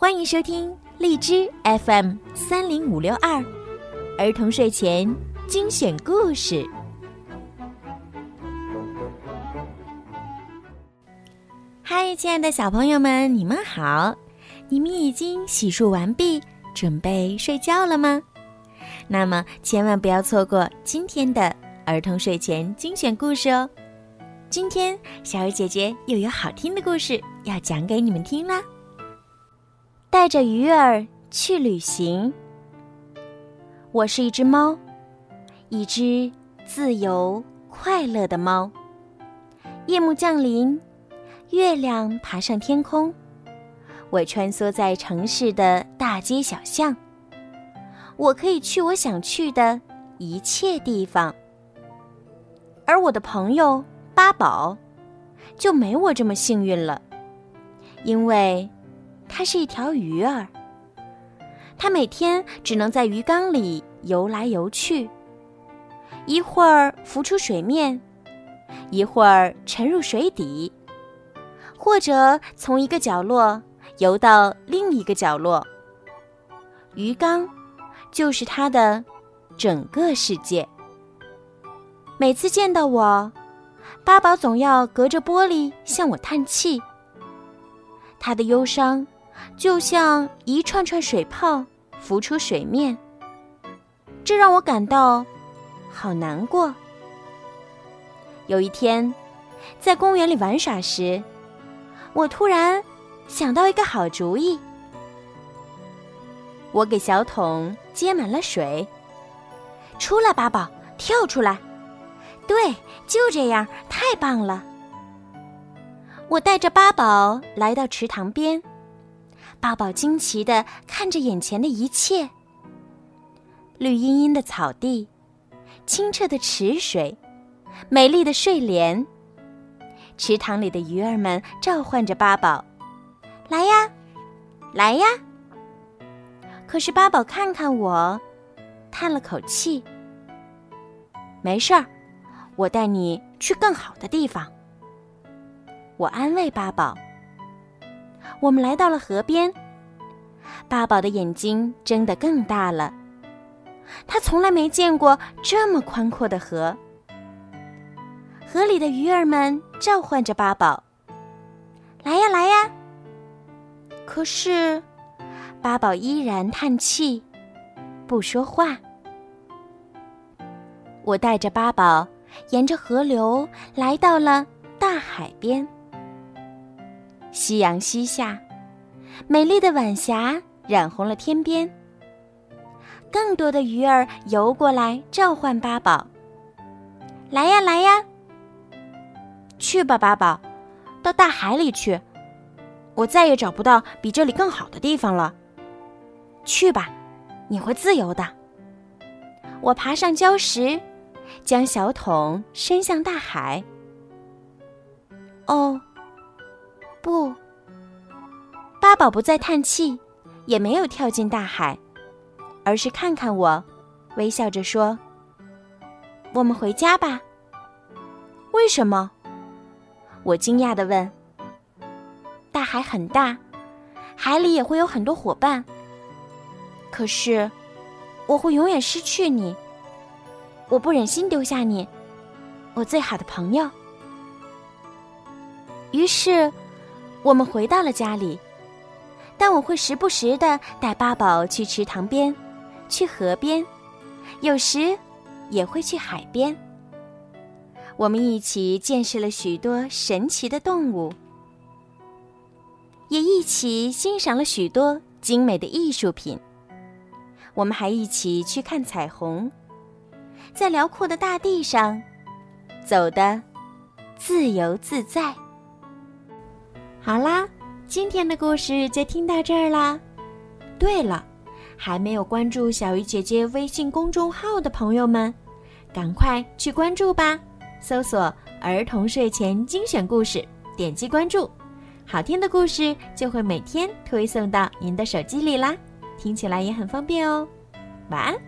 欢迎收听荔枝 FM 三零五六二儿童睡前精选故事。嗨，亲爱的小朋友们，你们好！你们已经洗漱完毕，准备睡觉了吗？那么千万不要错过今天的儿童睡前精选故事哦！今天小鱼姐姐又有好听的故事要讲给你们听啦。带着鱼儿去旅行。我是一只猫，一只自由快乐的猫。夜幕降临，月亮爬上天空，我穿梭在城市的大街小巷。我可以去我想去的一切地方，而我的朋友八宝就没我这么幸运了，因为它是一条鱼儿。它每天只能在鱼缸里游来游去，一会儿浮出水面，一会儿沉入水底，或者从一个角落游到另一个角落。鱼缸。就是他的整个世界。每次见到我，八宝总要隔着玻璃向我叹气。他的忧伤就像一串串水泡浮出水面，这让我感到好难过。有一天，在公园里玩耍时，我突然想到一个好主意。我给小桶接满了水。出来，八宝，跳出来！对，就这样，太棒了！我带着八宝来到池塘边，八宝惊奇的看着眼前的一切：绿茵茵的草地，清澈的池水，美丽的睡莲。池塘里的鱼儿们召唤着八宝：“来呀，来呀！”可是八宝看看我，叹了口气。没事儿，我带你去更好的地方。我安慰八宝。我们来到了河边，八宝的眼睛睁得更大了。他从来没见过这么宽阔的河。河里的鱼儿们召唤着八宝：“来呀，来呀！”可是。八宝依然叹气，不说话。我带着八宝沿着河流来到了大海边。夕阳西下，美丽的晚霞染红了天边。更多的鱼儿游过来召唤八宝：“来呀，来呀！去吧，八宝，到大海里去。我再也找不到比这里更好的地方了。”去吧，你会自由的。我爬上礁石，将小桶伸向大海。哦，不，八宝不再叹气，也没有跳进大海，而是看看我，微笑着说：“我们回家吧。”为什么？我惊讶的问。大海很大，海里也会有很多伙伴。可是，我会永远失去你。我不忍心丢下你，我最好的朋友。于是，我们回到了家里。但我会时不时的带八宝去池塘边，去河边，有时也会去海边。我们一起见识了许多神奇的动物，也一起欣赏了许多精美的艺术品。我们还一起去看彩虹，在辽阔的大地上走的自由自在。好啦，今天的故事就听到这儿啦。对了，还没有关注小鱼姐姐微信公众号的朋友们，赶快去关注吧！搜索“儿童睡前精选故事”，点击关注，好听的故事就会每天推送到您的手机里啦。听起来也很方便哦，晚安。